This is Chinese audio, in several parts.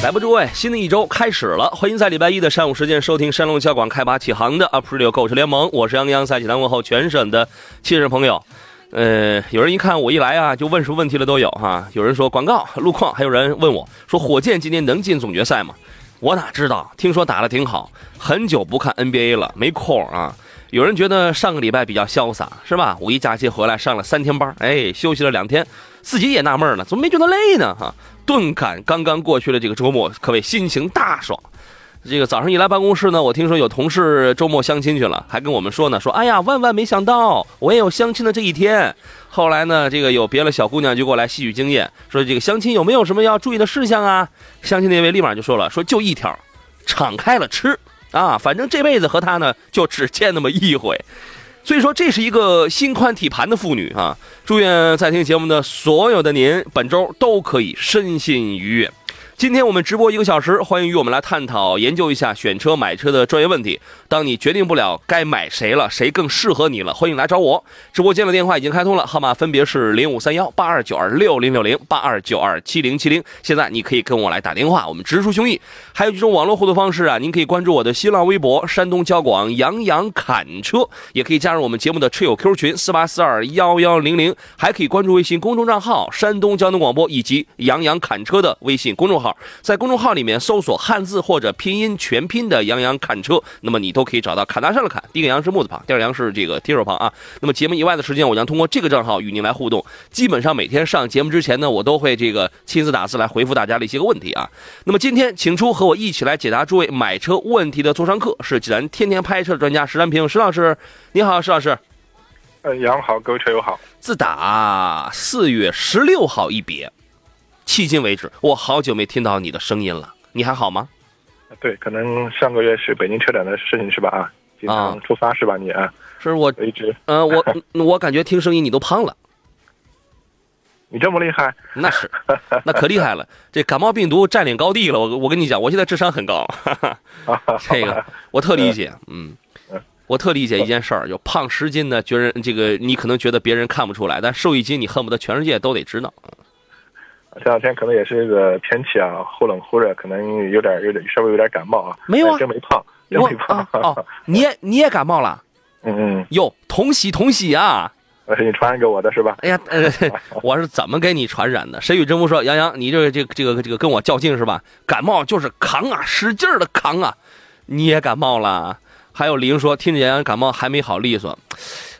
来吧，诸位，新的一周开始了，欢迎在礼拜一的上午时间收听山东交广开拔启航的 Up Radio 购车联盟，我是杨洋，在济南问候全省的亲人朋友。呃，有人一看我一来啊，就问什么问题了都有哈。有人说广告、路况，还有人问我说火箭今年能进总决赛吗？我哪知道？听说打得挺好，很久不看 NBA 了，没空啊。有人觉得上个礼拜比较潇洒，是吧？五一假期回来上了三天班，哎，休息了两天，自己也纳闷了，怎么没觉得累呢？哈。顿感刚刚过去的这个周末，可谓心情大爽。这个早上一来办公室呢，我听说有同事周末相亲去了，还跟我们说呢，说哎呀，万万没想到我也有相亲的这一天。后来呢，这个有别的小姑娘就过来吸取经验，说这个相亲有没有什么要注意的事项啊？相亲那位立马就说了，说就一条，敞开了吃啊，反正这辈子和他呢就只见那么一回。所以说，这是一个心宽体盘的妇女啊！祝愿在听节目的所有的您，本周都可以身心愉悦。今天我们直播一个小时，欢迎与我们来探讨、研究一下选车、买车的专业问题。当你决定不了该买谁了，谁更适合你了，欢迎来找我。直播间的电话已经开通了，号码分别是零五三幺八二九二六零六零八二九二七零七零。现在你可以跟我来打电话，我们直抒胸臆。还有几种网络互动方式啊，您可以关注我的新浪微博“山东交广杨洋侃车”，也可以加入我们节目的车友 Q 群四八四二幺幺零零，还可以关注微信公众账号“山东交通广播”以及“杨洋侃车”的微信公众号。在公众号里面搜索汉字或者拼音全拼的“杨洋侃车”，那么你都可以找到侃大山的侃，第一个杨是木字旁，第二个杨是这个提手旁啊。那么节目以外的时间，我将通过这个账号与您来互动。基本上每天上节目之前呢，我都会这个亲自打字来回复大家的一些个问题啊。那么今天请出和我一起来解答诸位买车问题的座上客是济南天天拍车的专家石占平石老师，你好，石老师。嗯，杨好，各位车友好。自打四月十六号一别。迄今为止，我好久没听到你的声音了。你还好吗？对，可能上个月是北京车展的事情是吧？啊，经常出发是吧？你啊，是我一直，嗯，我 我感觉听声音你都胖了。你这么厉害？那是，那可厉害了。这感冒病毒占领高地了。我我跟你讲，我现在智商很高。这个我特理解，嗯，我特理解一件事儿，就胖十斤呢，觉得这个你可能觉得别人看不出来，但瘦一斤，你恨不得全世界都得知道。这两天可能也是这个天气啊，忽冷忽热，可能有点有点稍微有点感冒啊。没有啊，真没胖，真没胖。哦，你也 你也感冒了？嗯嗯。哟，同喜同喜啊！那是你传染给我的是吧？哎呀，呃，我是怎么给你传染的？谁与真不说？杨洋，你这个这个这个这个跟我较劲是吧？感冒就是扛啊，使劲的扛啊！你也感冒了？还有林说，听着杨洋感冒还没好利索。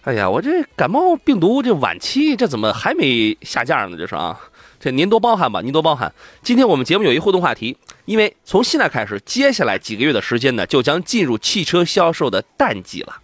哎呀，我这感冒病毒这晚期这怎么还没下架呢？这是啊。这您多包涵吧，您多包涵。今天我们节目有一互动话题，因为从现在开始，接下来几个月的时间呢，就将进入汽车销售的淡季了，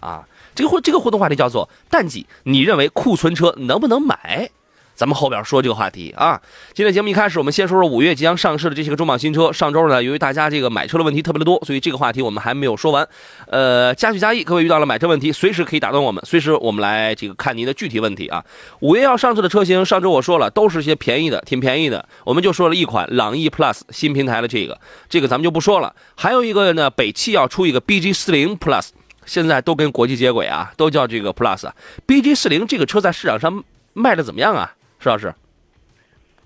啊，这个互这个互动话题叫做淡季，你认为库存车能不能买？咱们后边说这个话题啊。今天节目一开始，我们先说说五月即将上市的这些个重磅新车。上周呢，由于大家这个买车的问题特别的多，所以这个话题我们还没有说完。呃，加句加意，各位遇到了买车问题，随时可以打断我们，随时我们来这个看您的具体问题啊。五月要上市的车型，上周我说了，都是些便宜的，挺便宜的。我们就说了一款朗逸 Plus 新平台的这个，这个咱们就不说了。还有一个呢，北汽要出一个 BG 四零 Plus，现在都跟国际接轨啊，都叫这个 Plus。BG 四零这个车在市场上卖的怎么样啊？石老师，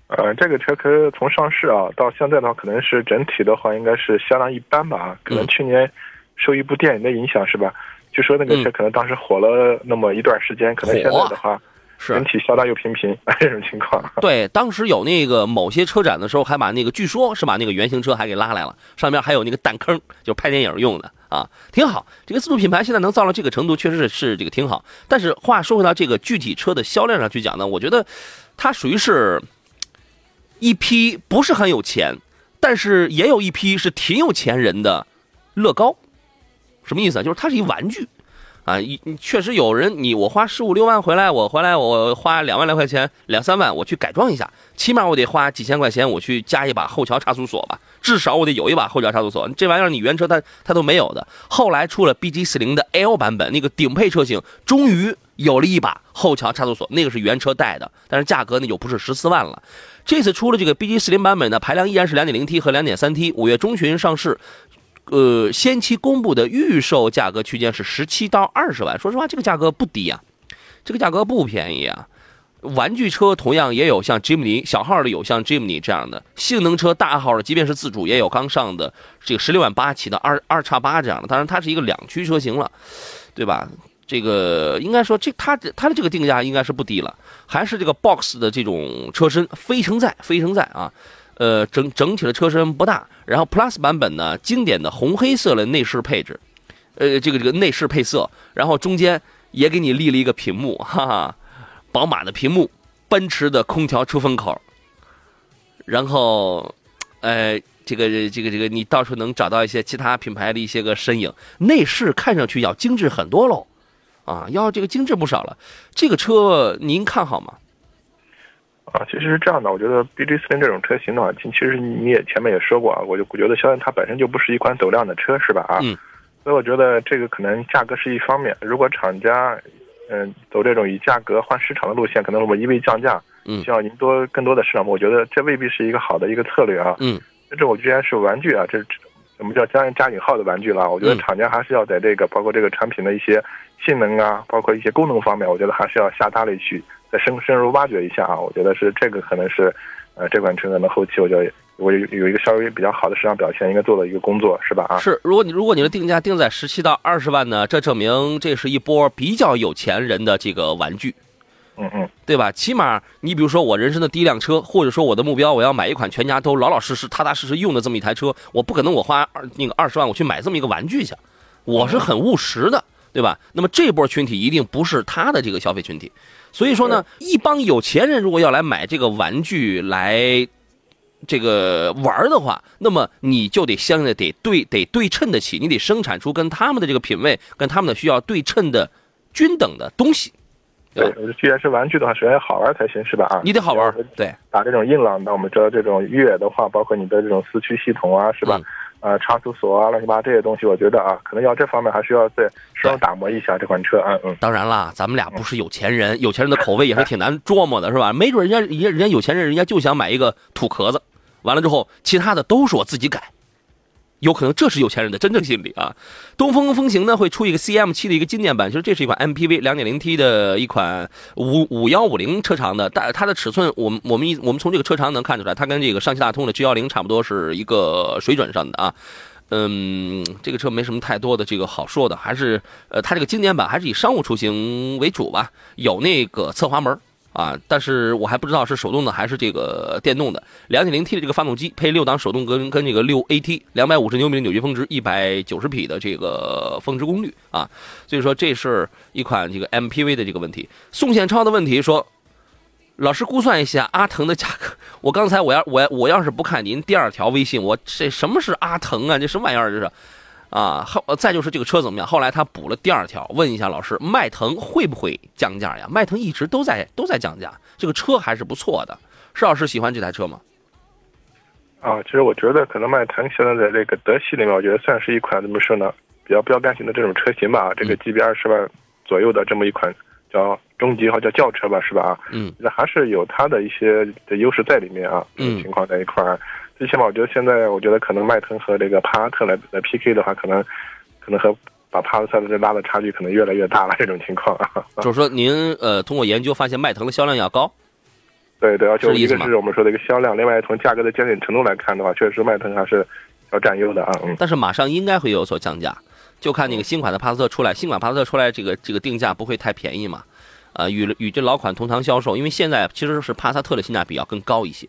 呃，这个车可从上市啊到现在的话，可能是整体的话应该是相当一般吧。可能去年受一部电影的影响是吧？据说那个车可能当时火了那么一段时间，可能现在的话是整体销量又平平 这种情况。对，当时有那个某些车展的时候，还把那个据说是把那个原型车还给拉来了，上面还有那个弹坑，就拍电影用的啊，挺好。这个自主品牌现在能造到这个程度，确实是是这个挺好。但是话说回到这个具体车的销量上去讲呢，我觉得。它属于是一批不是很有钱，但是也有一批是挺有钱人的乐高，什么意思啊？就是它是一玩具。啊，一确实有人，你我花十五六万回来，我回来我花两万来块钱，两三万我去改装一下，起码我得花几千块钱，我去加一把后桥差速锁吧，至少我得有一把后桥差速锁。这玩意儿你原车它它都没有的。后来出了 BG 四零的 L 版本，那个顶配车型终于有了一把后桥差速锁，那个是原车带的，但是价格呢就不是十四万了。这次出了这个 BG 四零版本呢，排量依然是两点零 T 和两点三 T，五月中旬上市。呃，先期公布的预售价格区间是十七到二十万。说实话，这个价格不低啊，这个价格不便宜啊。玩具车同样也有像吉姆尼小号的，有像吉姆尼这样的性能车大号的，即便是自主也有刚上的这个十六万八起的二二叉八这样的。当然，它是一个两驱车型了，对吧？这个应该说这它它的这个定价应该是不低了，还是这个 box 的这种车身非承载非承载啊。呃，整整体的车身不大，然后 Plus 版本呢，经典的红黑色的内饰配置，呃，这个这个内饰配色，然后中间也给你立了一个屏幕，哈哈，宝马的屏幕，奔驰的空调出风口，然后，呃，这个这个这个你到处能找到一些其他品牌的一些个身影，内饰看上去要精致很多喽，啊，要这个精致不少了，这个车您看好吗？啊，其实是这样的，我觉得 B J 四零这种车型的话，其实你也前面也说过啊，我就我觉得肖恩它本身就不是一款走量的车，是吧？啊，嗯，所以我觉得这个可能价格是一方面，如果厂家嗯走这种以价格换市场的路线，可能我一味降价，嗯，希望赢多更多的市场，我觉得这未必是一个好的一个策略啊。嗯，这我既然是玩具啊，这什么叫加加引号的玩具了？我觉得厂家还是要在这个包括这个产品的一些性能啊，包括一些功能方面，我觉得还是要下大力去。再深深入挖掘一下啊，我觉得是这个可能是，呃，这款车可能后期我觉得我有有一个稍微比较好的市场表现，应该做的一个工作是吧？啊，是，如果你如果你的定价定在十七到二十万呢，这证明这是一波比较有钱人的这个玩具，嗯嗯，对吧？起码你比如说我人生的第一辆车，或者说我的目标我要买一款全家都老老实实、踏踏实实用的这么一台车，我不可能我花二那个二十万我去买这么一个玩具去，我是很务实的，对吧？那么这波群体一定不是他的这个消费群体。所以说呢，一帮有钱人如果要来买这个玩具来这个玩的话，那么你就得相应的得对得对称得起，你得生产出跟他们的这个品味、跟他们的需要对称的均等的东西。对，既然是玩具的话，首先要好玩才行，是吧？啊，你得好玩。对，打这种硬朗的，我们知道这种越野的话，包括你的这种四驱系统啊，是吧？啊，差速锁啊，乱七八糟这些东西，我觉得啊，可能要这方面还需要再稍微打磨一下这款车。嗯嗯。当然啦，咱们俩不是有钱人，有钱人的口味也是挺难琢磨的，是吧？没准人家人家人家有钱人，人家就想买一个土壳子，完了之后，其他的都是我自己改。有可能这是有钱人的真正心理啊！东风风行呢会出一个 CM 七的一个经典版，其实这是一款 MPV 两点零 T 的一款五五幺五零车长的，但它的尺寸，我们我们一我们从这个车长能看出来，它跟这个上汽大通的 G 幺零差不多是一个水准上的啊。嗯，这个车没什么太多的这个好说的，还是呃，它这个经典版还是以商务出行为主吧，有那个侧滑门。啊，但是我还不知道是手动的还是这个电动的。两点零 T 的这个发动机配六档手动跟跟这个六 AT，两百五十牛米的扭矩峰值，一百九十匹的这个峰值功率啊。所以说这是一款这个 MPV 的这个问题。宋宪超的问题说，老师估算一下阿腾的价格。我刚才我要我我要是不看您第二条微信，我这什么是阿腾啊？这什么玩意儿这是？啊，后再就是这个车怎么样？后来他补了第二条，问一下老师，迈腾会不会降价呀？迈腾一直都在都在降价，这个车还是不错的。施老师喜欢这台车吗？啊，其实我觉得可能迈腾现在在这个德系里面，我觉得算是一款怎么说呢，比较标杆型的这种车型吧。这个级别二十万左右的这么一款叫中级或叫轿车吧，是吧？啊，嗯，那还是有它的一些的优势在里面啊。嗯，情况在一块儿。最起码，我觉得现在，我觉得可能迈腾和这个帕萨特来来 PK 的话，可能可能和把帕萨特这拉的差距可能越来越大了。这种情况啊，就是说，您呃通过研究发现迈腾的销量要高。对对，而且一个是我们说的一个销量，另外从价格的坚挺程度来看的话，确实迈腾还是要占优的啊。嗯。但是马上应该会有所降价，就看那个新款的帕萨特出来，新款帕萨特出来，这个这个定价不会太便宜嘛？呃，与与这老款同堂销售，因为现在其实是帕萨特的性价比要更高一些。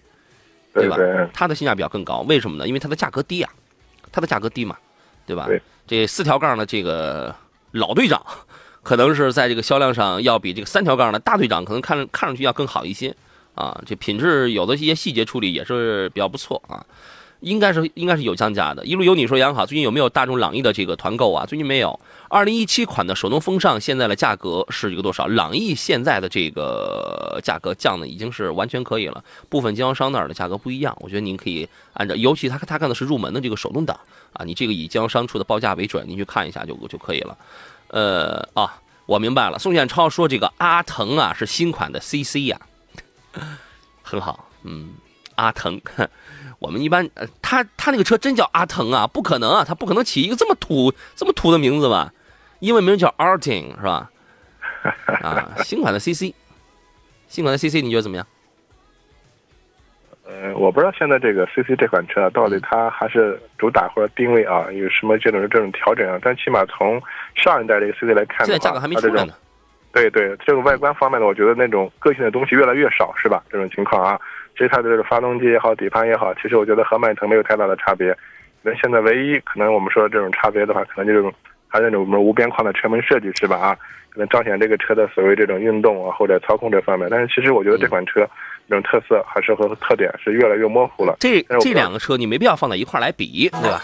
对吧？它的性价比要更高，为什么呢？因为它的价格低啊，它的价格低嘛，对吧？对，这四条杠的这个老队长，可能是在这个销量上要比这个三条杠的大队长可能看看上去要更好一些啊。这品质有的一些细节处理也是比较不错啊。应该是应该是有降价的。一路有你说杨好，最近有没有大众朗逸的这个团购啊？最近没有。二零一七款的手动风尚现在的价格是一个多少？朗逸现在的这个价格降的已经是完全可以了。部分经销商那儿的价格不一样，我觉得您可以按照，尤其他他看的是入门的这个手动挡啊，你这个以经销商出的报价为准，您去看一下就就可以了。呃啊，我明白了。宋建超说这个阿腾啊是新款的 CC 呀，很好，嗯，阿腾。我们一般，呃，他他那个车真叫阿腾啊？不可能啊，他不可能起一个这么土、这么土的名字吧？英文名叫 Artin 是吧？啊，新款的 CC，新款的 CC 你觉得怎么样？呃，我不知道现在这个 CC 这款车到底它还是主打或者定位啊，有什么这种这种调整啊？但起码从上一代这个 CC 来看现在价格还没出来呢。对对，这个外观方面呢，我觉得那种个性的东西越来越少，是吧？这种情况啊。其实它的这个发动机也好，底盘也好，其实我觉得和迈腾没有太大的差别。那现在唯一可能我们说这种差别的话，可能就是还是那种我们无边框的车门设计，是吧？啊，可能彰显这个车的所谓这种运动啊或者操控这方面。但是其实我觉得这款车这种特色还是和特点是越来越模糊了。这这两个车你没必要放在一块来比，对吧？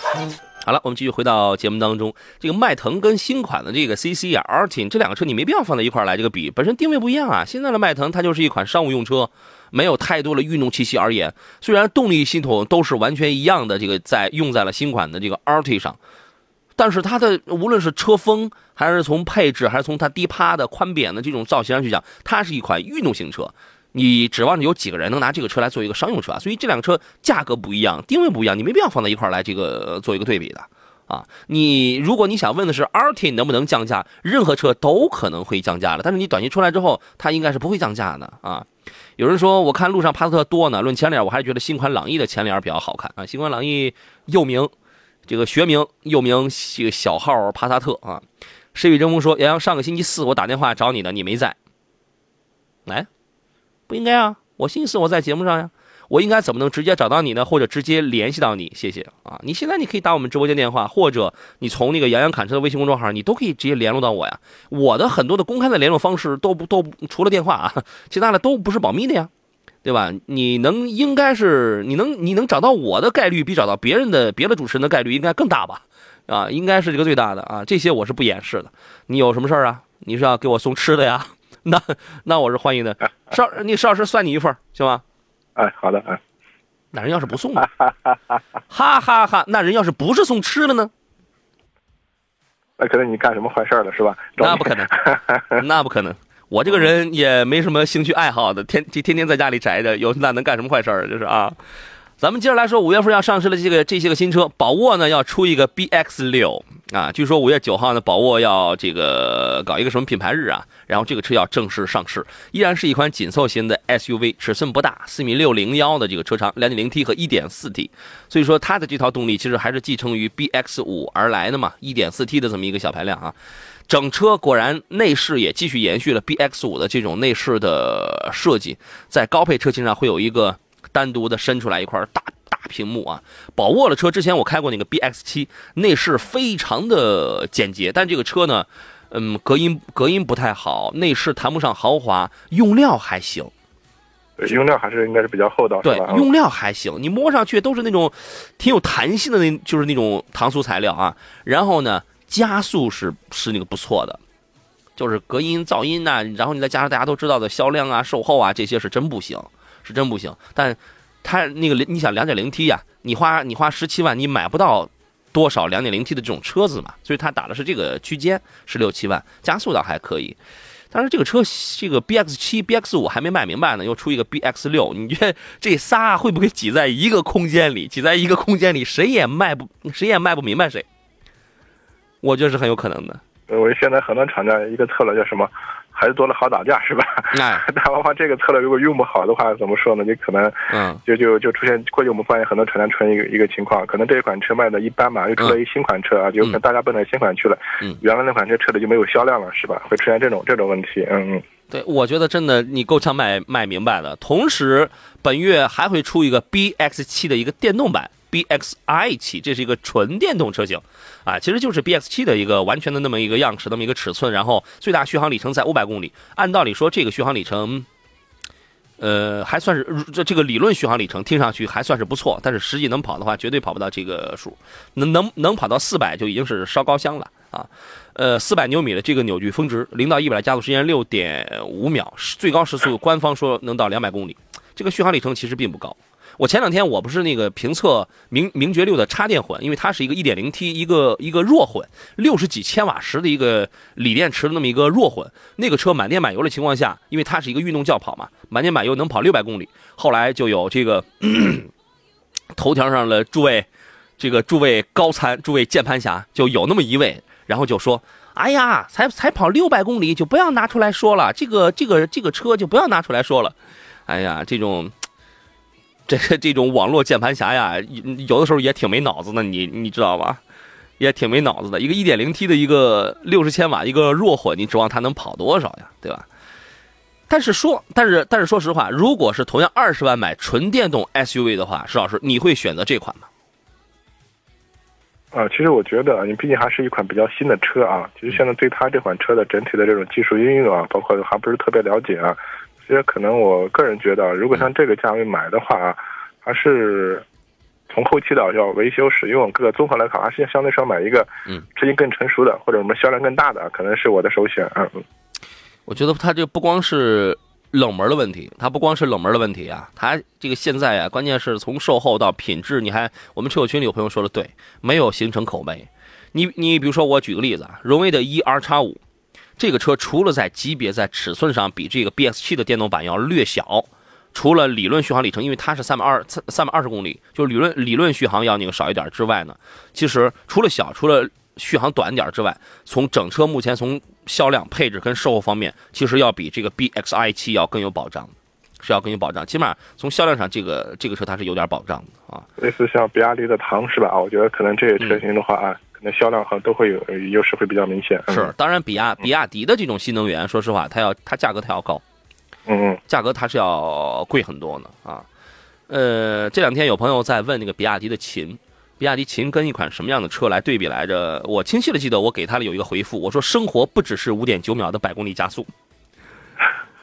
好了，我们继续回到节目当中。这个迈腾跟新款的这个 CC 啊，Artin 这两个车你没必要放在一块来这个比，本身定位不一样啊。现在的迈腾它就是一款商务用车。没有太多的运动气息而言，虽然动力系统都是完全一样的，这个在用在了新款的这个 RT 上，但是它的无论是车风，还是从配置，还是从它低趴的宽扁的这种造型上去讲，它是一款运动型车。你指望着有几个人能拿这个车来做一个商用车啊？所以这辆车价格不一样，定位不一样，你没必要放在一块来这个做一个对比的啊。你如果你想问的是 RT 能不能降价，任何车都可能会降价的，但是你短信出来之后，它应该是不会降价的啊。有人说，我看路上帕萨特多呢。论前脸，我还是觉得新款朗逸的前脸比较好看啊。新款朗逸又名这个学名又名小号帕萨特啊。谁与争锋说，杨洋上个星期四我打电话找你的，你没在。来，不应该啊，我星期四我在节目上呀。我应该怎么能直接找到你呢？或者直接联系到你？谢谢啊！你现在你可以打我们直播间电话，或者你从那个杨洋侃车的微信公众号，你都可以直接联络到我呀。我的很多的公开的联络方式都不都除了电话啊，其他的都不是保密的呀，对吧？你能应该是你能你能找到我的概率比找到别人的别的主持人的概率应该更大吧？啊，应该是这个最大的啊。这些我是不掩饰的。你有什么事儿啊？你是要给我送吃的呀？那那我是欢迎的。邵，你邵老师算你一份行吗？哎，好的，哎，那人要是不送呢？哈哈哈！哈那人要是不是送吃的呢？那可能你干什么坏事了，是吧？那不可能，那不可能。我这个人也没什么兴趣爱好的，天天天在家里宅着，有那能干什么坏事儿？就是啊。咱们接着来说，五月份要上市的这个这些个新车，宝沃呢要出一个 BX 六啊，据说五月九号呢，宝沃要这个搞一个什么品牌日啊，然后这个车要正式上市，依然是一款紧凑型的 SUV，尺寸不大，四米六零幺的这个车长，两点零 T 和一点四 T，所以说它的这套动力其实还是继承于 BX 五而来的嘛，一点四 T 的这么一个小排量啊，整车果然内饰也继续延续了 BX 五的这种内饰的设计，在高配车型上会有一个。单独的伸出来一块大大屏幕啊！宝沃的车之前我开过那个 BX 七，内饰非常的简洁，但这个车呢，嗯，隔音隔音不太好，内饰谈不上豪华，用料还行。用料还是应该是比较厚道，对，用料还行，你摸上去都是那种挺有弹性的，那就是那种搪塑材料啊。然后呢，加速是是那个不错的，就是隔音噪音呐，然后你再加上大家都知道的销量啊、售后啊这些是真不行。是真不行，但它那个你想两点零 T 呀，你花你花十七万，你买不到多少两点零 T 的这种车子嘛，所以它打的是这个区间，十六七万，加速倒还可以。但是这个车这个 BX 七、BX 五还没卖明白呢，又出一个 BX 六，你觉得 这仨会不会挤在一个空间里？挤在一个空间里，谁也卖不谁也卖不明白谁？我觉得是很有可能的。我现在很多厂家一个策略叫什么？孩子多了好打架是吧？哎，但往往这个策略如果用不好的话，怎么说呢？你可能，嗯，就就就出现过去我们发现很多厂家出现一个一个情况，可能这一款车卖的一般嘛，又出了一新款车啊，就可能大家奔着新款去了，嗯，原来那款车车里就没有销量了，是吧？会出现这种这种问题，嗯嗯。对，我觉得真的你够呛卖卖明白的。同时，本月还会出一个 BX 七的一个电动版。BXi 七，这是一个纯电动车型，啊，其实就是 BX 七的一个完全的那么一个样式，那么一个尺寸，然后最大续航里程在五百公里。按道理说，这个续航里程呃，还算是这这个理论续航里程听上去还算是不错，但是实际能跑的话，绝对跑不到这个数。能能能跑到四百就已经是烧高香了啊。呃，四百牛米的这个扭矩峰值，零到一百的加速时间六点五秒，最高时速官方说能到两百公里，这个续航里程其实并不高。我前两天我不是那个评测名名爵六的插电混，因为它是一个一点零 T 一个一个弱混，六十几千瓦时的一个锂电池的那么一个弱混，那个车满电满油的情况下，因为它是一个运动轿跑嘛，满电满油能跑六百公里。后来就有这个 头条上的诸位这个诸位高参诸位键盘侠就有那么一位，然后就说：“哎呀，才才跑六百公里就不要拿出来说了，这个这个这个车就不要拿出来说了。”哎呀，这种。这这种网络键盘侠呀，有的时候也挺没脑子的，你你知道吧？也挺没脑子的。一个 1.0T 的一个六十千瓦一个弱混，你指望它能跑多少呀？对吧？但是说，但是但是说实话，如果是同样二十万买纯电动 SUV 的话，石老师，你会选择这款吗？啊，其实我觉得，你毕竟还是一款比较新的车啊。其实现在对它这款车的整体的这种技术应用啊，包括还不是特别了解啊。其实可能我个人觉得，如果像这个价位买的话，还是从后期的要维修使用各个综合来看，还是相对说买一个嗯，车型更成熟的或者什么销量更大的，可能是我的首选。嗯，我觉得它这不光是冷门的问题，它不光是冷门的问题啊，它这个现在啊，关键是从售后到品质，你还我们车友群里有朋友说的对，没有形成口碑。你你比如说，我举个例子啊，荣威的 E R 叉五。这个车除了在级别、在尺寸上比这个 BX7 的电动版要略小，除了理论续航里程，因为它是三百二三三百二十公里，就是理论理论续航要那个少一点之外呢，其实除了小，除了续航短点之外，从整车目前从销量、配置跟售后方面，其实要比这个 BXi7 要更有保障，是要更有保障。起码从销量上，这个这个车它是有点保障的啊。类似像比亚迪的唐是吧？我觉得可能这些车型的话啊。那销量和都会有优势，会比较明显。是，当然，比亚比亚迪的这种新能源，说实话，它要它价格它要高，嗯嗯，价格它是要贵很多呢啊。呃，这两天有朋友在问那个比亚迪的秦，比亚迪秦跟一款什么样的车来对比来着？我清晰的记得我给他的有一个回复，我说生活不只是五点九秒的百公里加速，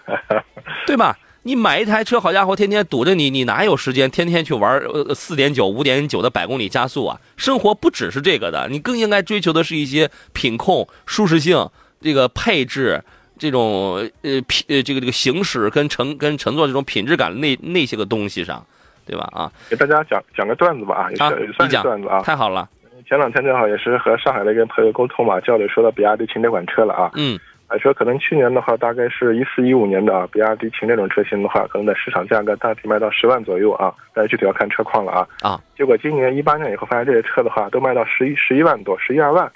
对吧？你买一台车，好家伙，天天堵着你，你哪有时间天天去玩呃四点九、五点九的百公里加速啊？生活不只是这个的，你更应该追求的是一些品控、舒适性、这个配置、这种呃品呃这个这个行驶跟乘跟乘坐这种品质感那那些个东西上，对吧？啊，给大家讲讲个段子吧啊，也算是段子啊，太好了。前两天正好也是和上海的一个朋友沟通嘛，交流说到比亚迪秦这款车了啊，嗯。说可能去年的话，大概是一四一五年的啊，比亚迪秦这种车型的话，可能在市场价格大体卖到十万左右啊，但是具体要看车况了啊。啊，结果今年一八年以后，发现这些车的话都卖到十一十一万多，十一二万，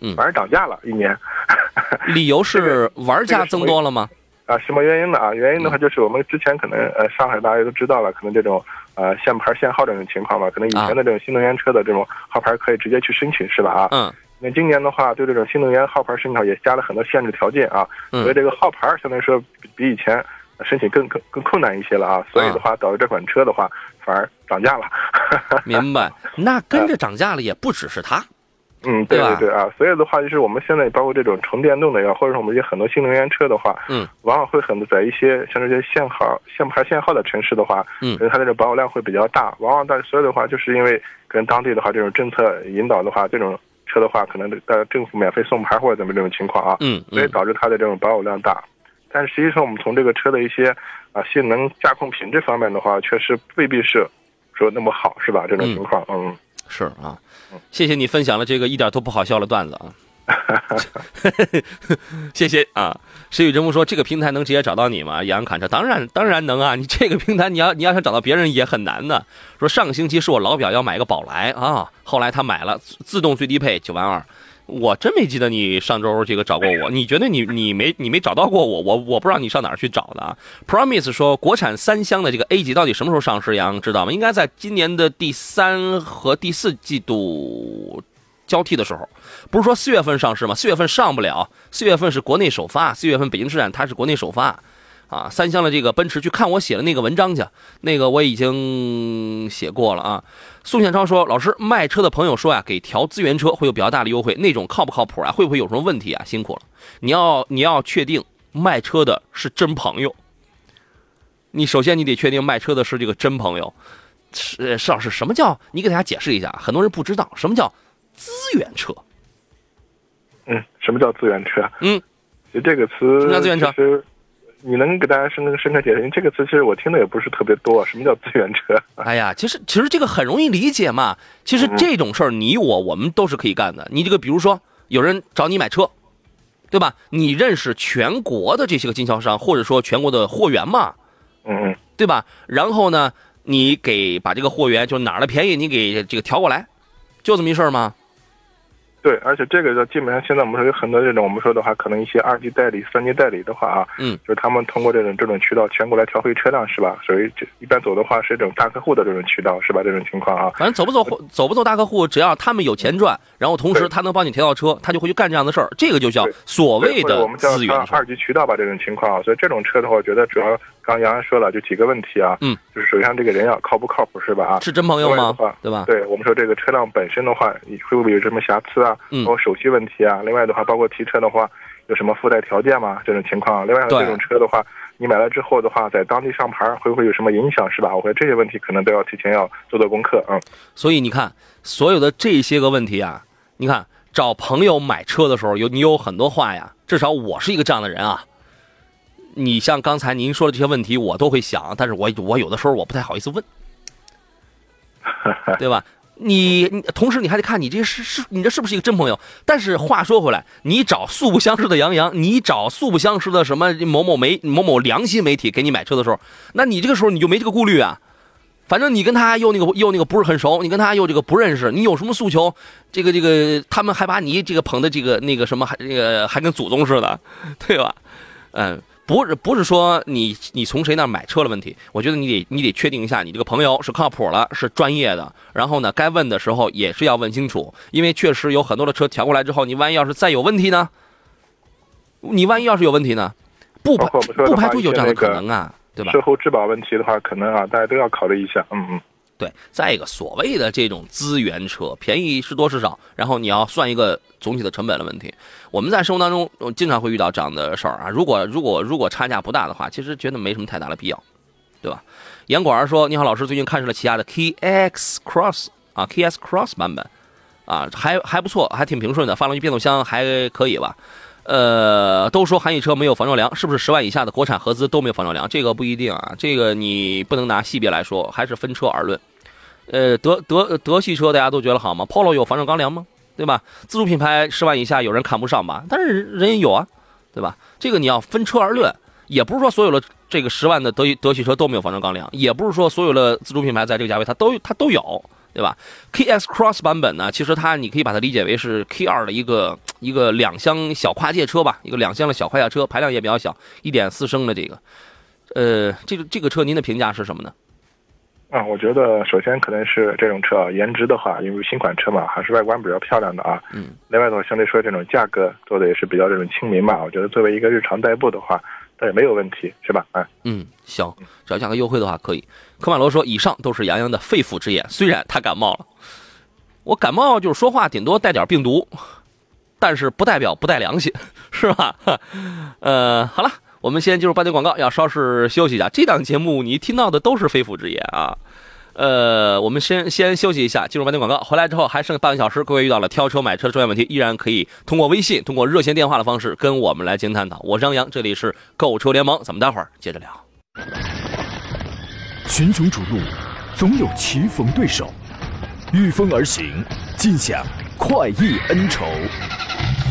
嗯，反而涨价了一年。理由是玩家增多了吗？啊，什么原因呢？啊，原因的话就是我们之前可能呃，上海大家都知道了，可能这种呃限牌限号这种情况吧，可能以前的这种新能源车的这种号牌可以直接去申请，是吧？啊，嗯。那今年的话，对这种新能源号牌申请也加了很多限制条件啊，所以这个号牌相对来说比比以前申请更更更困难一些了啊，所以的话导致这款车的话反而涨价了。明白？那跟着涨价了也不只是它。嗯，对对对啊，所以的话就是我们现在包括这种纯电动的呀，或者说我们一些很多新能源车的话，嗯，往往会很多在一些像这些限号限牌限号的城市的话，嗯，可能它这种保有量会比较大，往往但所以的话就是因为跟当地的话这种政策引导的话，这种。车的话，可能呃政府免费送牌或者怎么这种情况啊，嗯，所以导致它的这种保有量大。但是实际上，我们从这个车的一些啊性能、驾控品质方面的话，确实未必是说那么好，是吧？这种情况，嗯，是啊，谢谢你分享了这个一点都不好笑的段子啊。谢谢啊！石宇真木说：“这个平台能直接找到你吗？”杨侃车当然当然能啊！你这个平台，你要你要想找到别人也很难的。说上个星期是我老表要买个宝来啊，后来他买了自动最低配九万二，我真没记得你上周这个找过我。你觉得你你没你没找到过我？我我不知道你上哪儿去找的啊？Promise 说国产三厢的这个 A 级到底什么时候上市？杨知道吗？应该在今年的第三和第四季度。交替的时候，不是说四月份上市吗？四月份上不了，四月份是国内首发，四月份北京车展它是国内首发，啊，三厢的这个奔驰去看我写的那个文章去，那个我已经写过了啊。宋宪超说：“老师，卖车的朋友说呀，给调资源车会有比较大的优惠，那种靠不靠谱啊？会不会有什么问题啊？辛苦了，你要你要确定卖车的是真朋友。”你首先你得确定卖车的是这个真朋友。是施老师，什么叫？你给大家解释一下，很多人不知道什么叫资源车。嗯，什么叫资源车？嗯，就这个词，什么叫资源车？其实你能给大家深深刻解释？因为这个词其实我听的也不是特别多。什么叫资源车？哎呀，其实其实这个很容易理解嘛。其实这种事儿，你我我们都是可以干的。你这个比如说，有人找你买车，对吧？你认识全国的这些个经销商，或者说全国的货源嘛？嗯嗯，对吧？然后呢，你给把这个货源就哪儿的便宜，你给这个调过来，就这么一事儿吗？对，而且这个就基本上现在我们说有很多这种，我们说的话，可能一些二级代理、三级代理的话啊，嗯，就是他们通过这种这种渠道全国来调配车辆，是吧？所以这一般走的话是这种大客户的这种渠道，是吧？这种情况啊，反正走不走走不走大客户，只要他们有钱赚，然后同时他能帮你调到车，他就会去干这样的事儿，这个就叫所谓的对或者我们叫二级渠道吧，这种情况啊。所以这种车的话，我觉得主要刚刚杨洋说了，就几个问题啊，嗯，就是首先这个人要靠不靠谱，是吧？啊，是真朋友吗？对吧？对我们说这个车辆本身的话，你会不会有什么瑕疵啊？嗯包括手续问题啊。另外的话，包括提车的话，有什么附带条件吗？这种情况。另外这种车的话，你买了之后的话，在当地上牌会不会有什么影响，是吧？我觉得这些问题可能都要提前要做做功课，嗯。所以你看，所有的这些个问题啊，你看找朋友买车的时候，有你有很多话呀。至少我是一个这样的人啊。你像刚才您说的这些问题，我都会想，但是我我有的时候我不太好意思问，对吧？你你同时你还得看你这是是你这是不是一个真朋友？但是话说回来，你找素不相识的杨洋，你找素不相识的什么某某媒某某良心媒体给你买车的时候，那你这个时候你就没这个顾虑啊。反正你跟他又那个又那个不是很熟，你跟他又这个不认识，你有什么诉求？这个这个，他们还把你这个捧的这个那个什么，还那个还跟祖宗似的，对吧？嗯，不是不是说你你从谁那买车的问题，我觉得你得你得确定一下，你这个朋友是靠谱了，是专业的。然后呢，该问的时候也是要问清楚，因为确实有很多的车调过来之后，你万一要是再有问题呢？你万一要是有问题呢？不排不排除有这样的可能啊，对吧？售后质保问题的话，可能啊，大家都要考虑一下，嗯嗯。对，再一个所谓的这种资源车，便宜是多是少，然后你要算一个总体的成本的问题。我们在生活当中经常会遇到这样的事儿啊。如果如果如果差价不大的话，其实觉得没什么太大的必要，对吧？严管儿说：“你好，老师，最近看上了起亚的 KX Cross 啊，KX Cross 版本啊，还还不错，还挺平顺的，发动机、变速箱还可以吧。”呃，都说韩系车没有防撞梁，是不是十万以下的国产合资都没有防撞梁？这个不一定啊，这个你不能拿系别来说，还是分车而论。呃，德德德系车大家都觉得好吗？Polo 有防撞钢梁吗？对吧？自主品牌十万以下有人看不上吧？但是人也有啊，对吧？这个你要分车而论，也不是说所有的这个十万的德德系车都没有防撞钢梁，也不是说所有的自主品牌在这个价位它都它都有，对吧？KX Cross 版本呢，其实它你可以把它理解为是 K 二的一个一个两厢小跨界车吧，一个两厢的小跨界车，排量也比较小，一点四升的这个，呃，这个这个车您的评价是什么呢？啊，我觉得首先可能是这种车啊，颜值的话，因为新款车嘛，还是外观比较漂亮的啊。嗯。另外的话，相对说这种价格做的也是比较这种亲民吧。我觉得作为一个日常代步的话，也没有问题，是吧？嗯，嗯，行，只要价格优惠的话可以。科马罗说，以上都是杨洋的肺腑之言，虽然他感冒了，我感冒就是说话顶多带点病毒，但是不代表不带良心，是吧？呃，好了。我们先进入半点广告，要稍事休息一下。这档节目你听到的都是肺腑之言啊。呃，我们先先休息一下，进入半点广告。回来之后还剩半个小时，各位遇到了挑车买车的重要问题，依然可以通过微信、通过热线电话的方式跟我们来进行探讨。我是张扬，这里是购车联盟，咱们待会儿接着聊。群雄逐鹿，总有棋逢对手，御风而行，尽享快意恩仇。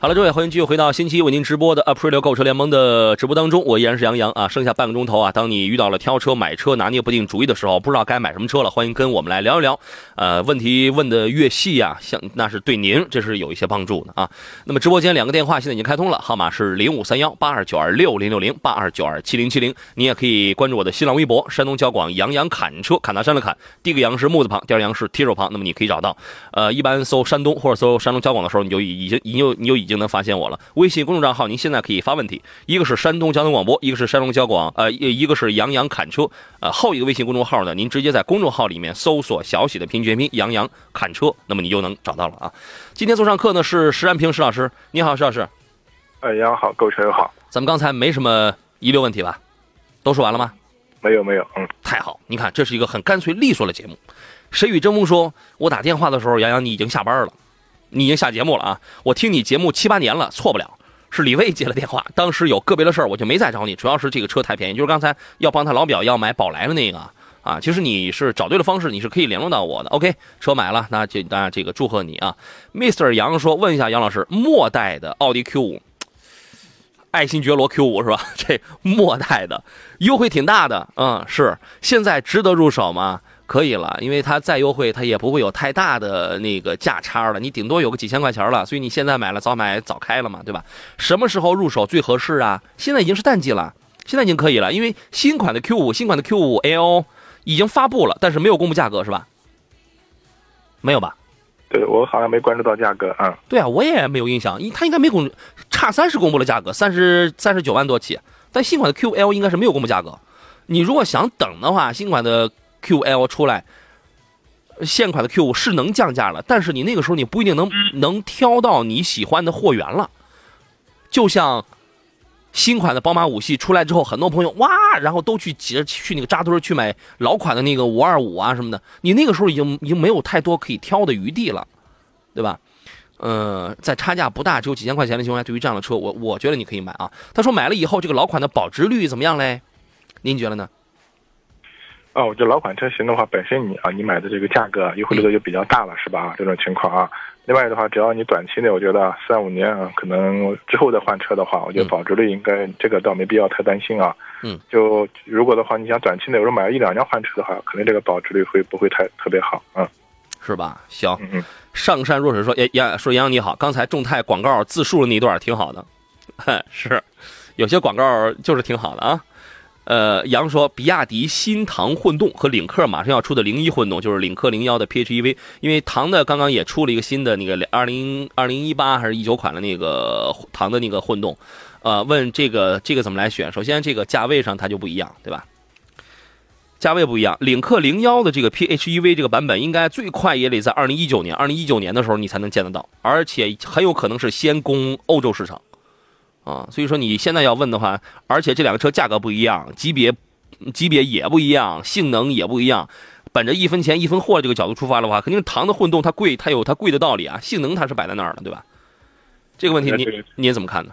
好了，各位，欢迎继续回到星期一为您直播的 Aprilio 购车联盟的直播当中，我依然是杨洋啊。剩下半个钟头啊，当你遇到了挑车、买车拿捏不定主意的时候，不知道该买什么车了，欢迎跟我们来聊一聊。呃，问题问的越细啊，像那是对您这是有一些帮助的啊。那么直播间两个电话现在已经开通了，号码是零五三幺八二九二六零六零八二九二七零七零。你也可以关注我的新浪微博山东交广杨洋侃车，侃大山的侃，第一个杨是木字旁，第二个杨是提手旁，那么你可以找到。呃，一般搜山东或者搜山东交广的时候，你就已经已经你就已经能发现我了。微信公众账号，您现在可以发问题，一个是山东交通广播，一个是山东交广，呃，一个是杨洋侃车，呃，后一个微信公众号呢，您直接在公众号里面搜索小喜的拼音全拼杨洋侃车，那么你就能找到了啊。今天做上课呢是石安平石老师，你好，石老师。哎，杨好，各位车友好。咱们刚才没什么遗留问题吧？都说完了吗？没有，没有。嗯，太好，你看这是一个很干脆利索的节目。谁与争锋说，我打电话的时候，杨洋你已经下班了。你已经下节目了啊！我听你节目七八年了，错不了。是李卫接了电话，当时有个别的事儿，我就没再找你。主要是这个车太便宜，就是刚才要帮他老表要买宝来的那个啊。其实你是找对了方式，你是可以联络到我的。OK，车买了，那就当然这个祝贺你啊，Mr. 杨说，问一下杨老师，末代的奥迪 Q 五，爱新觉罗 Q 五是吧？这末代的优惠挺大的，嗯，是现在值得入手吗？可以了，因为它再优惠，它也不会有太大的那个价差了，你顶多有个几千块钱了，所以你现在买了早买早开了嘛，对吧？什么时候入手最合适啊？现在已经是淡季了，现在已经可以了，因为新款的 Q 五、新款的 Q 五 L 已经发布了，但是没有公布价格，是吧？没有吧？对我好像没关注到价格啊。对啊，我也没有印象，他应该没公，叉三是公布了价格，三十三十九万多起，但新款的 Q L 应该是没有公布价格。你如果想等的话，新款的。Q L 出来，现款的 Q 五是能降价了，但是你那个时候你不一定能能挑到你喜欢的货源了。就像新款的宝马五系出来之后，很多朋友哇，然后都去挤着去那个扎堆去买老款的那个五二五啊什么的。你那个时候已经已经没有太多可以挑的余地了，对吧？呃，在差价不大，只有几千块钱的情况下，对于这样的车，我我觉得你可以买啊。他说买了以后，这个老款的保值率怎么样嘞？您觉得呢？啊，我觉得老款车型的话，本身你啊，你买的这个价格优惠力度就比较大了，是吧？这种情况啊。另外的话，只要你短期内，我觉得三五年啊，可能之后再换车的话，我觉得保值率应该这个倒没必要太担心啊。嗯。就如果的话，你想短期内，我说买了一两年换车的话，可能这个保值率会不会太特别好啊？是吧？行。嗯嗯。上善若水说：“杨杨说杨洋你好，刚才众泰广告自述的那段挺好的。是，有些广告就是挺好的啊。”呃，杨说，比亚迪新唐混动和领克马上要出的零一混动，就是领克零幺的 PHEV，因为唐的刚刚也出了一个新的那个二零二零一八还是一九款的那个唐的那个混动，呃，问这个这个怎么来选？首先，这个价位上它就不一样，对吧？价位不一样，领克零幺的这个 PHEV 这个版本，应该最快也得在二零一九年，二零一九年的时候你才能见得到，而且很有可能是先攻欧洲市场。啊，所以说你现在要问的话，而且这两个车价格不一样，级别级别也不一样，性能也不一样。本着一分钱一分货这个角度出发的话，肯定唐的混动它贵，它有它贵的道理啊。性能它是摆在那儿的，对吧？这个问题你你怎么看呢？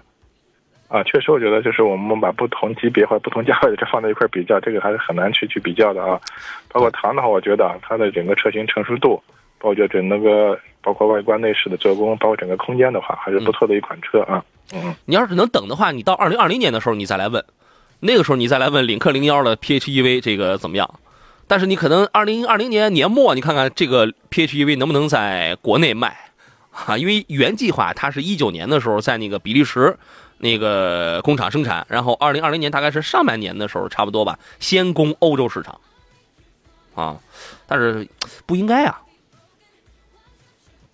啊，确实，我觉得就是我们把不同级别或者不同价位的车放在一块比较，这个还是很难去去比较的啊。包括唐的话，我觉得它的整个车型成熟度，包括整那个包括外观内饰的做工，包括整个空间的话，还是不错的一款车啊。嗯，你要是能等的话，你到二零二零年的时候你再来问，那个时候你再来问领克零幺的 PHEV 这个怎么样？但是你可能二零二零年年末，你看看这个 PHEV 能不能在国内卖啊？因为原计划它是一九年的时候在那个比利时那个工厂生产，然后二零二零年大概是上半年的时候差不多吧，先攻欧洲市场啊。但是不应该啊。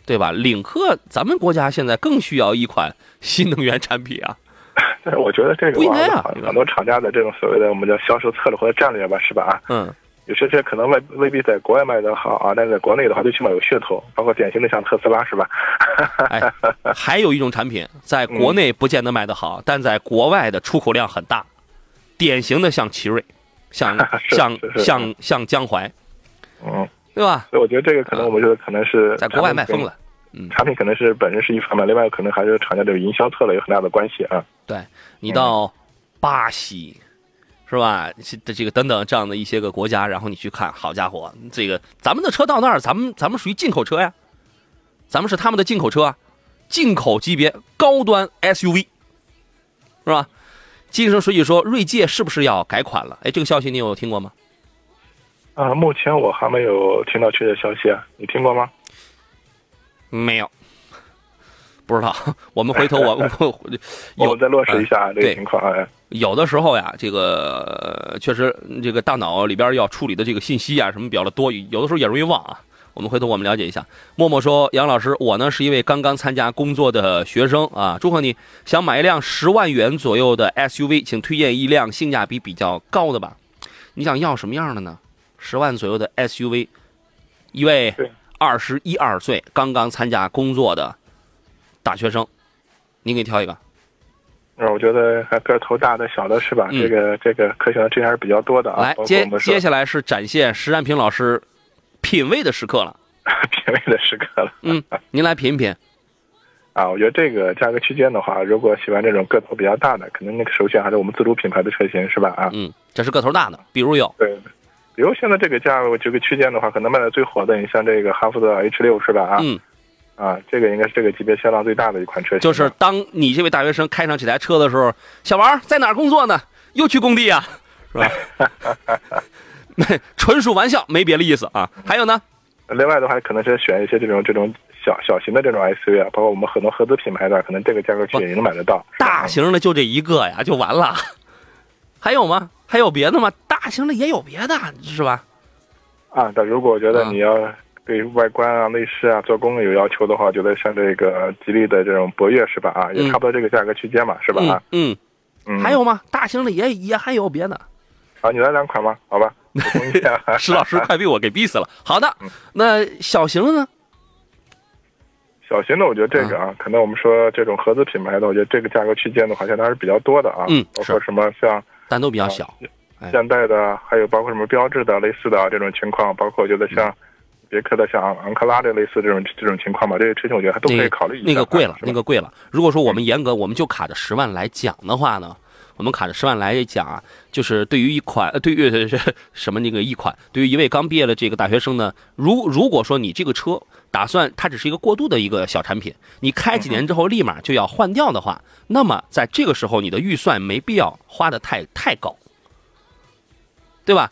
对吧？领克，咱们国家现在更需要一款新能源产品啊。但是我觉得这个不应该啊。很多厂家的这种所谓的我们叫销售策略或者战略吧，是吧？嗯。有些这可能未未必在国外卖的好啊，但在国内的话，最起码有噱头。包括典型的像特斯拉，是吧？哎，还有一种产品在 国内不见得卖的好，但在国外的出口量很大。典型的像奇瑞，像 像像像江淮。嗯。对吧？所以我觉得这个可能，我们觉得可能是在国外卖疯了。嗯，产品可能是本身是一方面，另外可能还是厂家这个营销策略有很大的关系啊。对你到巴西，是吧？这这个等等这样的一些个国家，然后你去看，好家伙，这个咱们的车到那儿，咱们咱们属于进口车呀，咱们是他们的进口车啊，进口级别高端 SUV，是吧？金生水语说，锐界是不是要改款了？哎，这个消息你有听过吗？啊，目前我还没有听到确切消息啊，你听过吗？没有，不知道。我们回头我 我我再落实一下这个情况。哎，有的时候呀，这个确实这个大脑里边要处理的这个信息啊什么比较的多，有的时候也容易忘啊。我们回头我们了解一下。默默说：“杨老师，我呢是一位刚刚参加工作的学生啊，祝贺你！想买一辆十万元左右的 SUV，请推荐一辆性价比比较高的吧。你想要什么样的呢？十万左右的 SUV，一位二十一二岁刚刚参加工作的大学生，您给挑一个。那我觉得还个头大的、小的是吧？这个这个可选的这还是比较多的啊。来接接下来是展现石占平老师。”品味的时刻了，品味的时刻了。嗯，您来品一品。啊，我觉得这个价格区间的话，如果喜欢这种个头比较大的，可能那个首选还是我们自主品牌的车型，是吧？啊，嗯，这是个头大的，比如有对，比如现在这个价位这个区间的话，可能卖的最火的，你像这个哈弗的 H 六，是吧？啊，嗯，啊，这个应该是这个级别销量最大的一款车型。就是当你这位大学生开上这台车的时候，小王在哪儿工作呢？又去工地啊，是吧？纯属玩笑，没别的意思啊。还有呢？另外的话，可能是选一些这种这种小小型的这种 SUV 啊，包括我们很多合资品牌的，可能这个价格区也能买得到。大型的就这一个呀，就完了。还有吗？还有别的吗？大型的也有别的，是吧？啊，但如果我觉得你要对外观啊、内饰啊、做工有要求的话，我觉得像这个吉利的这种博越是吧？啊，也差不多这个价格区间嘛，是吧？啊，嗯嗯。还有吗？大型的也也还有别的。啊，你来两款吗？好吧。石 老师快被我给逼死了。好的，那小型的呢？小型的，我觉得这个啊，可能我们说这种合资品牌的，我觉得这个价格区间的话，现在还是比较多的啊。嗯，包括什么像，但都比较小。现代的，还有包括什么标志的类似的这种情况，包括我觉得像别克的，像昂克拉的类似这种这种情况吧，这些车型我觉得还都可以考虑一下。那个贵了，那个贵了。如果说我们严格，我们就卡着十万来讲的话呢？我们卡着十万来讲啊，就是对于一款呃，对于什么那个一款，对于一位刚毕业的这个大学生呢，如如果说你这个车打算它只是一个过渡的一个小产品，你开几年之后立马就要换掉的话，那么在这个时候你的预算没必要花的太太高，对吧？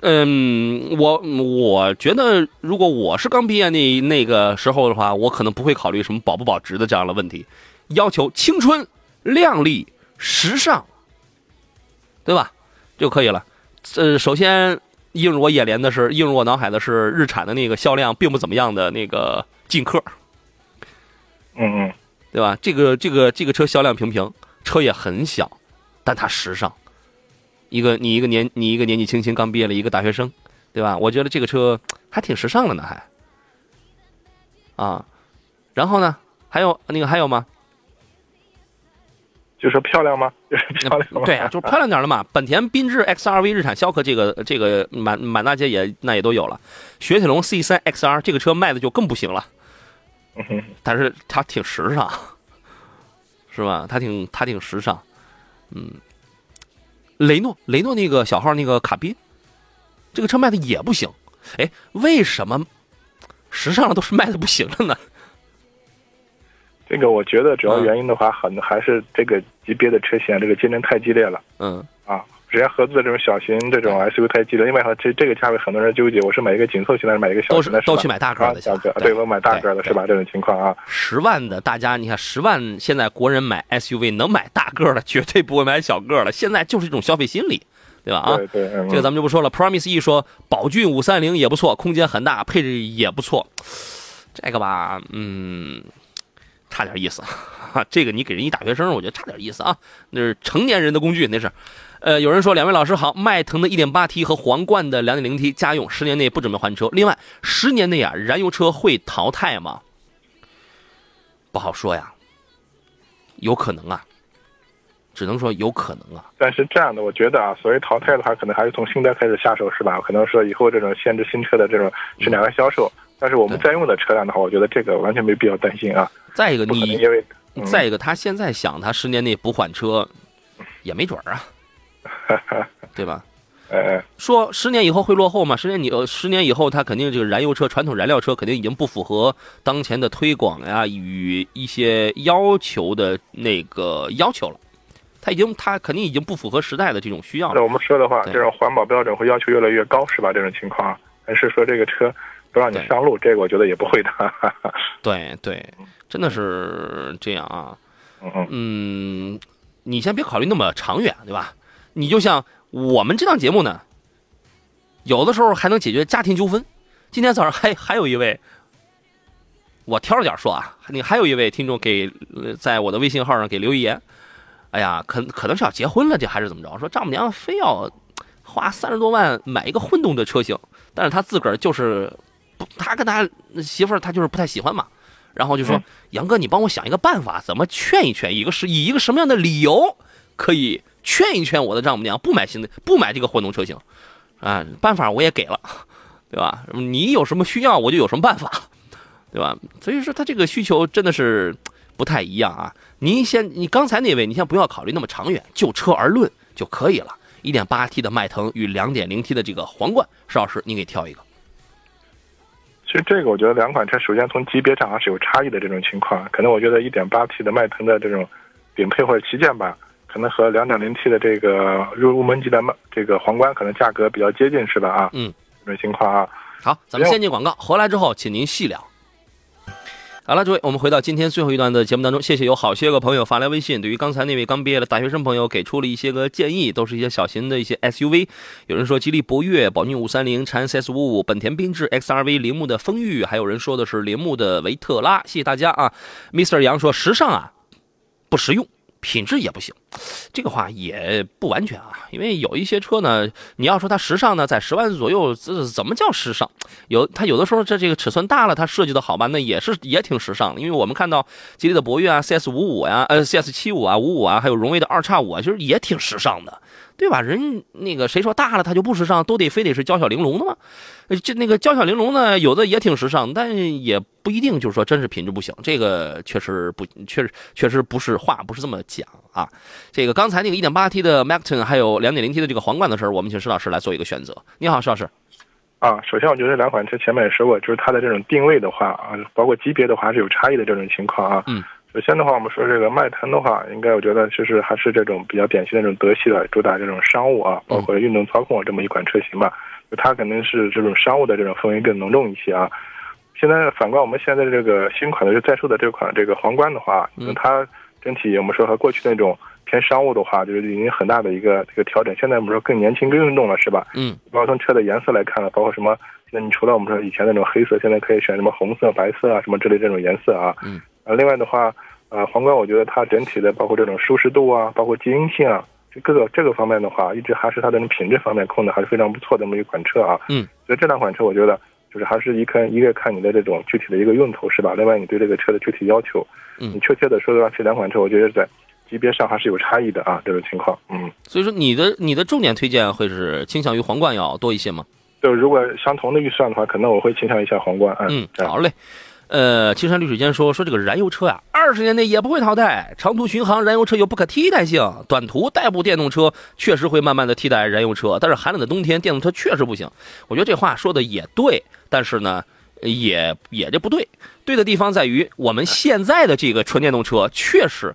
嗯，我我觉得如果我是刚毕业那那个时候的话，我可能不会考虑什么保不保值的这样的问题，要求青春、靓丽、时尚。对吧，就可以了。呃，首先映入我眼帘的是，映入我脑海的是日产的那个销量并不怎么样的那个劲客。嗯嗯，对吧？这个这个这个车销量平平，车也很小，但它时尚。一个你一个年你一个年纪轻轻刚毕业的一个大学生，对吧？我觉得这个车还挺时尚的呢，还。啊，然后呢？还有那个还有吗？就说漂亮吗？就是漂亮吗？对啊，就是漂亮点了嘛。本田缤智 X R V、日产逍客这个这个满满大街也那也都有了。雪铁龙 C 三 X R 这个车卖的就更不行了，但是它挺时尚，是吧？它挺它挺时尚。嗯，雷诺雷诺那个小号那个卡宾，这个车卖的也不行。哎，为什么时尚的都是卖的不行的呢？这个我觉得主要原因的话，很还是这个级别的车型，这个竞争太激烈了。嗯啊，人家合资的这种小型这种 SUV 太激烈，另外哈，这这个价位很多人纠结，我是买一个紧凑型的，买一个小型的，都去买大个的，价格对我买大个的是吧？这种情况啊，十万的大家，你看十万现在国人买 SUV 能买大个的，绝对不会买小个的，现在就是一种消费心理，对吧？啊，对对，这个咱们就不说了。Promise E 说，宝骏五三零也不错，空间很大，配置也不错，这个吧，嗯。差点意思，这个你给人一大学生，我觉得差点意思啊。那是成年人的工具，那是。呃，有人说两位老师好，迈腾的 1.8T 和皇冠的 2.0T 家用，十年内不准备换车。另外，十年内啊，燃油车会淘汰吗？不好说呀，有可能啊，只能说有可能啊。但是这样的，我觉得啊，所谓淘汰的话，可能还是从新车开始下手，是吧？可能说以后这种限制新车的这种是两个销售。但是我们在用的车辆的话，我觉得这个完全没必要担心啊。再一个，你因为再一个，他现在想他十年内不换车，也没准儿啊，对吧？哎，说十年以后会落后吗？十年你呃，十年以后，它肯定这个燃油车、传统燃料车肯定已经不符合当前的推广呀与一些要求的那个要求了。它已经，它肯定已经不符合时代的这种需要了。那我们说的话，对这种环保标准会要求越来越高，是吧？这种情况，还是说这个车不让你上路？这个我觉得也不会的。对对，真的是这样啊。嗯嗯嗯，你先别考虑那么长远，对吧？你就像我们这档节目呢，有的时候还能解决家庭纠纷。今天早上还还有一位，我挑着点说啊，你还有一位听众给呃在我的微信号上给留言，哎呀，可可能是要结婚了，这还是怎么着？说丈母娘非要花三十多万买一个混动的车型，但是他自个儿就是不，他跟他媳妇儿他就是不太喜欢嘛。然后就说：“嗯杨哥，你帮我想一个办法，怎么劝一劝？一个是以一个什么样的理由可以劝一劝我的丈母娘不买新的，不买这个混动车型？啊，办法我也给了，对吧？你有什么需要，我就有什么办法，对吧？所以说他这个需求真的是不太一样啊。您先，你刚才那位，你先不要考虑那么长远，就车而论就可以了。一点八 T 的迈腾与两点零 T 的这个皇冠，石老师您给挑一个。其实这个我觉得两款车首先从级别上还是有差异的这种情况，可能我觉得 1.8T 的迈腾的这种顶配或者旗舰版，可能和 2.0T 的这个入入门级的迈这个皇冠可能价格比较接近，是吧？啊，嗯，这种情况啊，好，咱们先进广告，回来之后请您细聊。好了，诸位，我们回到今天最后一段的节目当中。谢谢有好些个朋友发来微信，对于刚才那位刚毕业的大学生朋友给出了一些个建议，都是一些小型的一些 SUV。有人说吉利博越、宝骏五三零、长安 CS 五五、本田缤智、XRV、铃木的风裕，还有人说的是铃木的维特拉。谢谢大家啊！Mr. 杨说时尚啊不实用，品质也不行。这个话也不完全啊，因为有一些车呢，你要说它时尚呢，在十万左右，这怎么叫时尚？有它有的时候这这个尺寸大了，它设计的好吧，那也是也挺时尚的。因为我们看到吉利的博越啊、CS 五五呀、呃 CS 七五啊、五五啊，还有荣威的二叉五啊，其实也挺时尚的，对吧？人那个谁说大了它就不时尚，都得非得是娇小玲珑的吗？呃这那个娇小玲珑呢，有的也挺时尚，但也不一定就是说真是品质不行。这个确实不，确实确实不是话，不是这么讲啊。这个刚才那个 1.8T 的 Macton 还有 2.0T 的这个皇冠的时候，我们请石老师来做一个选择。你好，石老师。啊，首先我觉得这两款车前面也说过，就是它的这种定位的话啊，包括级别的话还是有差异的这种情况啊。嗯。首先的话，我们说这个迈腾的话，应该我觉得就是还是这种比较典型的这种德系的，主打这种商务啊，包括运动操控这么一款车型吧。就它肯定是这种商务的这种氛围更浓重一些啊。现在反观我们现在这个新款的就在售的这款这个皇冠的话，那它整体我们说和过去那种偏商务的话，就是已经很大的一个这个调整。现在我们说更年轻、更运动了，是吧？嗯包括从车的颜色来看了，包括什么？那你除了我们说以前那种黑色，现在可以选什么红色、白色啊，什么之类这种颜色啊。嗯。啊，另外的话，呃，皇冠我觉得它整体的包括这种舒适度啊，包括静音性啊，就各个这个方面的话，一直还是它的品质方面控的还是非常不错的这么一款车啊。嗯。所以这两款车我觉得就是还是一看一个看你的这种具体的一个用途是吧？另外你对这个车的具体要求，嗯你确切的说的话，这两款车我觉得在级别上还是有差异的啊，这种情况。嗯。所以说你的你的重点推荐会是倾向于皇冠要多一些吗？就如果相同的预算的话，可能我会倾向一下皇冠。嗯，好嘞。呃，青山绿水间说说这个燃油车啊、二十年内也不会淘汰，长途巡航燃油车有不可替代性，短途代步电动车确实会慢慢的替代燃油车，但是寒冷的冬天电动车确实不行。我觉得这话说的也对，但是呢，也也这不对。对的地方在于我们现在的这个纯电动车确实。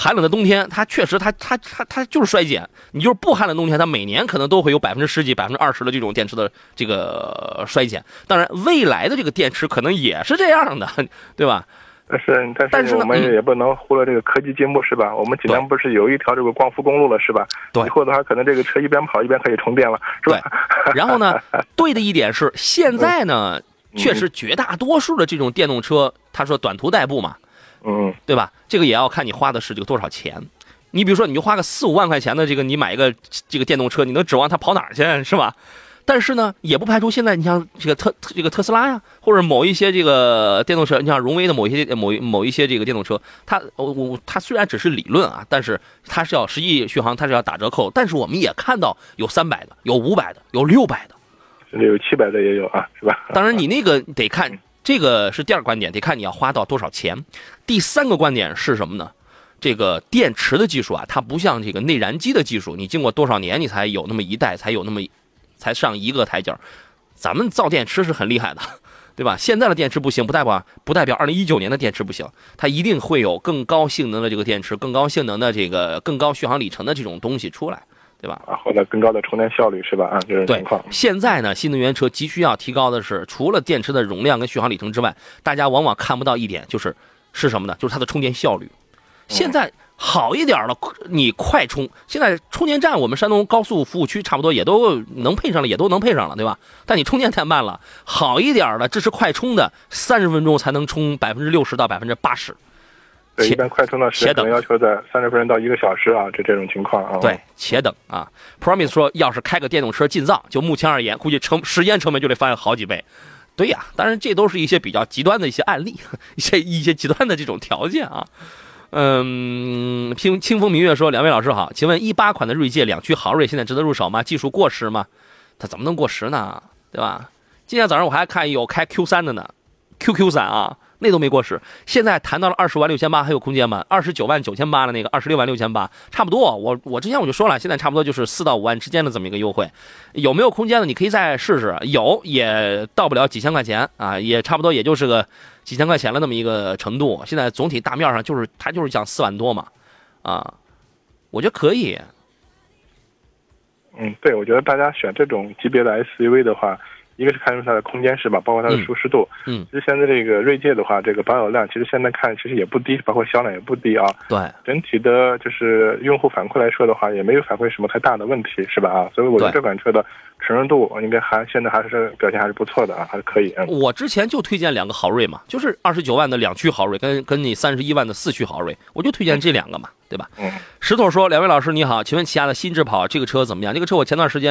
寒冷的冬天，它确实它它它它就是衰减。你就是不寒冷冬天，它每年可能都会有百分之十几、百分之二十的这种电池的这个衰减。当然，未来的这个电池可能也是这样的，对吧？但是但但是呢我们嗯也不能忽略这个科技进步，是吧？我们济南不是有一条这个光伏公路了，是吧？对以后的话，可能这个车一边跑一边可以充电了，是吧？然后呢，对的一点是，现在呢，确实绝大多数的这种电动车，他说短途代步嘛，嗯，对吧？这个也要看你花的是这个多少钱。你比如说，你就花个四五万块钱的这个，你买一个这个电动车，你能指望它跑哪儿去，是吧？但是呢，也不排除现在你像这个特这个特斯拉呀，或者某一些这个电动车，你像荣威的某一些某某一些这个电动车，它我我它虽然只是理论啊，但是它是要实际续航，它是要打折扣。但是我们也看到有三百的，有五百的，有六百的。有七百的也有啊，是吧？当然，你那个得看，这个是第二个观点，得看你要花到多少钱。第三个观点是什么呢？这个电池的技术啊，它不像这个内燃机的技术，你经过多少年你才有那么一代，才有那么 才上一个台阶咱们造电池是很厉害的，对吧？现在的电池不行，不代表不代表二零一九年的电池不行，它一定会有更高性能的这个电池，更高性能的这个更高续航里程的这种东西出来，对吧？啊，或者更高的充电效率是吧？啊，这种情况。现在呢，新能源车急需要提高的是，除了电池的容量跟续航里程之外，大家往往看不到一点，就是是什么呢？就是它的充电效率。现在好一点了，你快充。现在充电站，我们山东高速服务区差不多也都能配上了，也都能配上了，对吧？但你充电太慢了，好一点的支持快充的，三十分钟才能充百分之六十到百分之八十。对，一般快充的时间可能要求在三十分钟到一个小时啊，这这种情况啊。对，且等啊。Promise 说，要是开个电动车进藏，就目前而言，估计成时间成本就得翻好几倍。对呀，当然这都是一些比较极端的一些案例，一些一些极端的这种条件啊。嗯，清清风明月说：“两位老师好，请问一八款的锐界两驱豪锐现在值得入手吗？技术过时吗？它怎么能过时呢？对吧？今天早上我还看有开 Q 三的呢，QQ 三啊。”那都没过时，现在谈到了二十万六千八，还有空间吗？二十九万九千八的那个，二十六万六千八，差不多。我我之前我就说了，现在差不多就是四到五万之间的这么一个优惠，有没有空间呢？你可以再试试，有也到不了几千块钱啊，也差不多也就是个几千块钱的那么一个程度。现在总体大面上就是它就是讲四万多嘛，啊，我觉得可以。嗯，对，我觉得大家选这种级别的 SUV 的话。一个是看出它的空间是吧，包括它的舒适度。嗯，其实现在这个锐界的话，这个保有量其实现在看其实也不低，包括销量也不低啊。对，整体的就是用户反馈来说的话，也没有反馈什么太大的问题，是吧？啊，所以我觉得这款车的承认度应该还现在还是表现还是不错的啊，还是可以。我之前就推荐两个豪锐嘛，就是二十九万的两驱豪锐跟跟你三十一万的四驱豪锐，我就推荐这两个嘛。对吧？嗯，石头说：“两位老师你好，请问起亚的新智跑这个车怎么样？这个车我前段时间，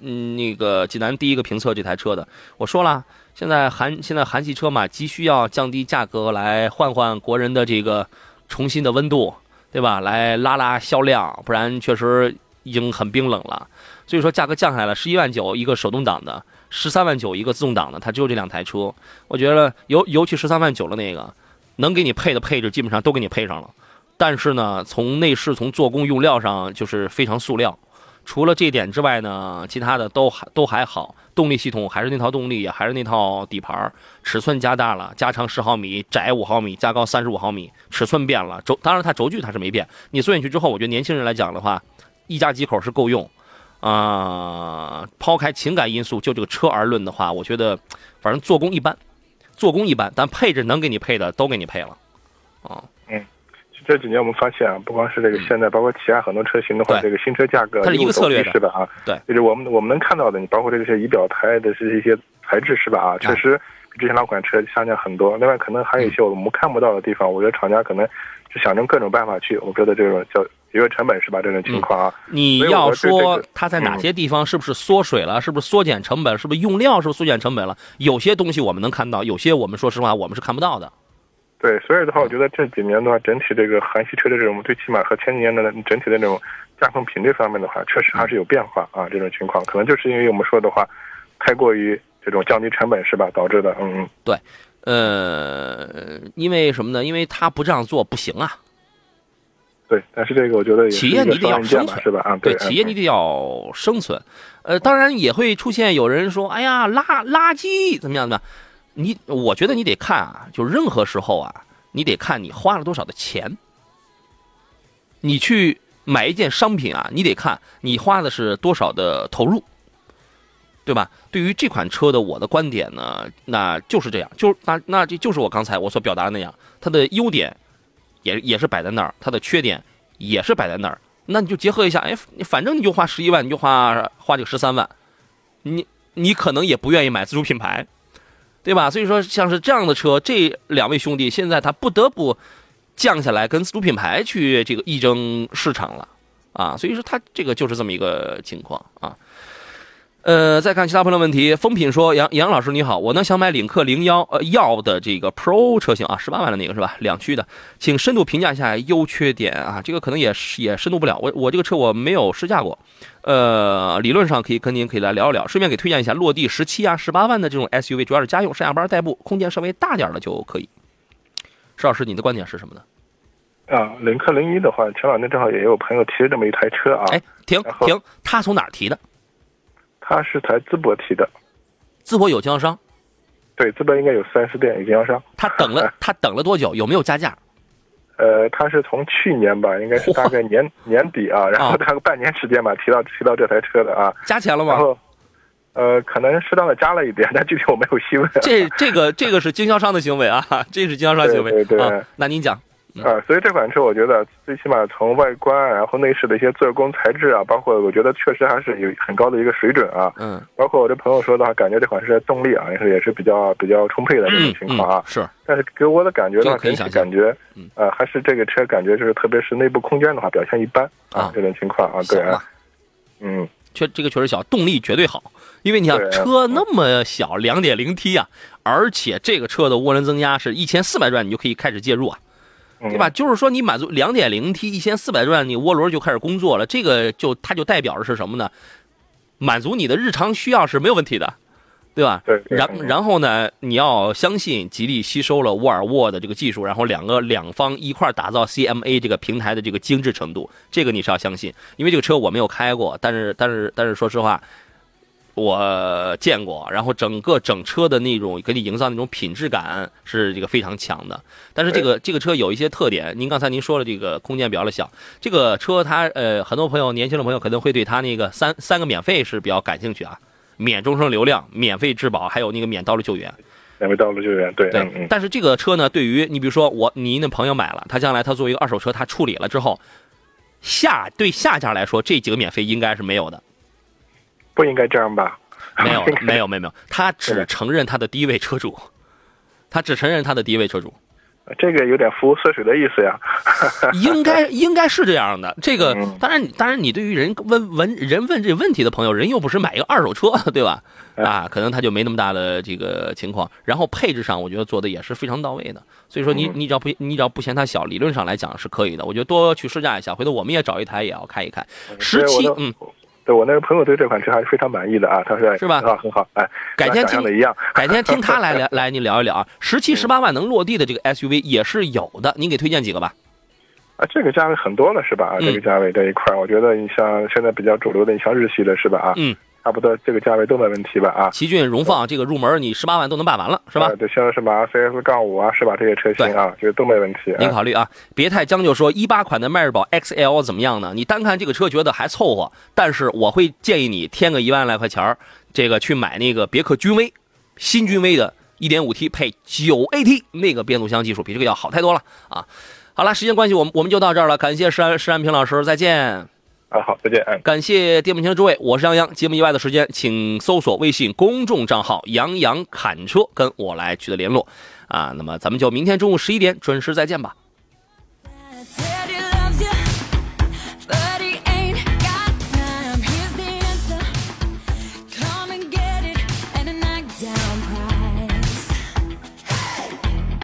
嗯，那个济南第一个评测这台车的，我说了，现在韩现在韩系车嘛，急需要降低价格来换换国人的这个重新的温度，对吧？来拉拉销量，不然确实已经很冰冷了。所以说价格降下来了，十一万九一个手动挡的，十三万九一个自动挡的，它只有这两台车。我觉得尤尤其十三万九的那个，能给你配的配置基本上都给你配上了。”但是呢，从内饰、从做工、用料上就是非常塑料。除了这点之外呢，其他的都还都还好。动力系统还是那套动力，还是那套底盘。尺寸加大了，加长十毫米，窄五毫米，加高三十五毫米。尺寸变了，轴当然它轴距它是没变。你坐进去之后，我觉得年轻人来讲的话，一家几口是够用。啊，抛开情感因素，就这个车而论的话，我觉得反正做工一般，做工一般，但配置能给你配的都给你配了。啊。这几年我们发现啊，不光是这个现在，包括其他很多车型的话，这个新车价格它是一个策略是吧？啊，对，就是我们我们能看到的，你包括这些仪表台的这一些材质是吧？啊，确实比之前老款车下降很多。另外，可能还有一些我们看不到的地方，我觉得厂家可能就想着各种办法去，我觉得这种叫节约成本是吧？这种情况啊，你要说它在哪些地方是不是缩水了？是不是缩减成本？是不是用料是不是缩减成本了？有些东西我们能看到，有些我们说实话我们是看不到的。对，所以的话，我觉得这几年的话，整体这个韩系车的这种，最起码和前几年的整体的那种驾控频率方面的话，确实还是有变化啊。这种情况可能就是因为我们说的话，太过于这种降低成本是吧导致的。嗯嗯，对，呃，因为什么呢？因为他不这样做不行啊。对，但是这个我觉得企业你得要生存是吧？啊，对，企业你得要生存。呃，当然也会出现有人说，哎呀，垃垃圾怎么样怎么样。你我觉得你得看啊，就任何时候啊，你得看你花了多少的钱。你去买一件商品啊，你得看你花的是多少的投入，对吧？对于这款车的我的观点呢，那就是这样，就那那这就是我刚才我所表达的那样，它的优点也也是摆在那儿，它的缺点也是摆在那儿，那你就结合一下，哎，反正你就花十一万，你就花花这个十三万，你你可能也不愿意买自主品牌。对吧？所以说，像是这样的车，这两位兄弟现在他不得不降下来，跟自主品牌去这个一争市场了啊！所以说，他这个就是这么一个情况啊。呃，再看其他朋友问题，风品说：杨杨老师你好，我呢想买领克零幺呃幺的这个 Pro 车型啊，十八万的那个是吧？两驱的，请深度评价一下优缺点啊。这个可能也也深度不了，我我这个车我没有试驾过。呃，理论上可以跟您可以来聊一聊，顺便给推荐一下落地十七啊、十八万的这种 SUV，主要是家用，上下班代步，空间稍微大点的就可以。石老师，你的观点是什么呢？啊，领克零一的话，前两天正好也有朋友提了这么一台车啊。哎，停停，他从哪儿提的？他是台淄博提的，淄博有经销商，对，淄博应该有 4S 店有经销商。他等了他等了多久？有没有加价？呃，他是从去年吧，应该是大概年年底啊，然后大概半年时间吧，提到提到这台车的啊。加钱了吗？然后，呃，可能适当的加了一点，但具体我没有细问。这这个这个是经销商的行为啊，这是经销商行为 对对对啊。那您讲，啊，所以这款车我觉得最起码从外观，然后内饰的一些做工材质啊，包括我觉得确实还是有很高的一个水准啊。嗯包括我这朋友说的话，感觉这款车动力啊也是也是比较比较充沛的这种嗯情况啊嗯。是但是给我的感觉的话，可以整体想象感觉嗯，呃，还是这个车感觉就是特别是内部空间的话表现一般啊啊，这种情况啊，对啊，，嗯，确这个确实小，动力绝对好，因为你想车那么小，两点零 T 啊，而且这个车的涡轮增压是一千四百转你就可以开始介入啊。嗯对吧？？就是说，你满足两点零 T 一千四百转，你涡轮就开始工作了。这个就它就代表着是什么呢？满足你的日常需要是没有问题的，对吧？对对然嗯然后呢，你要相信吉利吸收了沃尔沃的这个技术，然后两个两方一块儿打造 CMA 这个平台的这个精致程度，这个你是要相信。因为这个车我没有开过，但是但是但是说实话。我见过，然后整个整车的那种给你营造那种品质感是这个非常强的。但是这个这个车有一些特点，您刚才您说了这个空间比较的小，这个车它呃很多朋友年轻的朋友可能会对它那个三三个免费是比较感兴趣啊，免终生流量、免费质保，还有那个免道路救援。两位道路救援，对，对，但是这个车呢，对于你比如说我您的朋友买了，他将来他作为一个二手车，他处理了之后，下对下家来说这几个免费应该是没有的。不应该这样吧？没有，没有，没有，没有，他只承认他的第一位车主，他只承认他的第一位车主，这个有点服务缩水的意思呀。应该应该是这样的。这个嗯当然，当然，你对于人问问人问这问题的朋友，人又不是买一个二手车，对吧？哎啊，可能他就没那么大的这个情况。然后配置上，我觉得做的也是非常到位的。所以说你嗯你只要不你只要不嫌它小，理论上来讲是可以的。我觉得多去试驾一下，回头我们也找一台也要开一开。十七嗯，对我那个朋友对这款车还是非常满意的啊，他说是吧很好很好，哎，改天听的一样，改天听他来 来来，你聊一聊啊。十七十八万能落地的这个 SUV 也是有的，您给推荐几个吧？啊，这个价位很多了是吧？啊，嗯这个价位这一块儿，我觉得你像现在比较主流的，你像日系的是吧？啊，嗯，差不多这个价位都没问题吧？啊，奇骏荣放这个入门你十八万都能办完了，是吧呃？对，像什么 CS 杠五啊，是吧？这些车型啊，觉得都没问题。啊您考虑啊，别太将就说一八款的迈锐宝 XL 怎么样呢？你单看这个车觉得还凑合，但是我会建议你添个一万来块钱儿，这个去买那个别克君威，新君威的 1.5T 配 9AT 那个变速箱技术比这个要好太多了啊！好了，时间关系，我们我们就到这儿了，感谢石安石安平老师，再见。啊，好，再见，嗯。感谢电幕前的诸位，我是杨洋。节目以外的时间，请搜索微信公众账号“杨洋侃车”，跟我来取得联络。啊，那么咱们就明天中午十一点准时再见吧。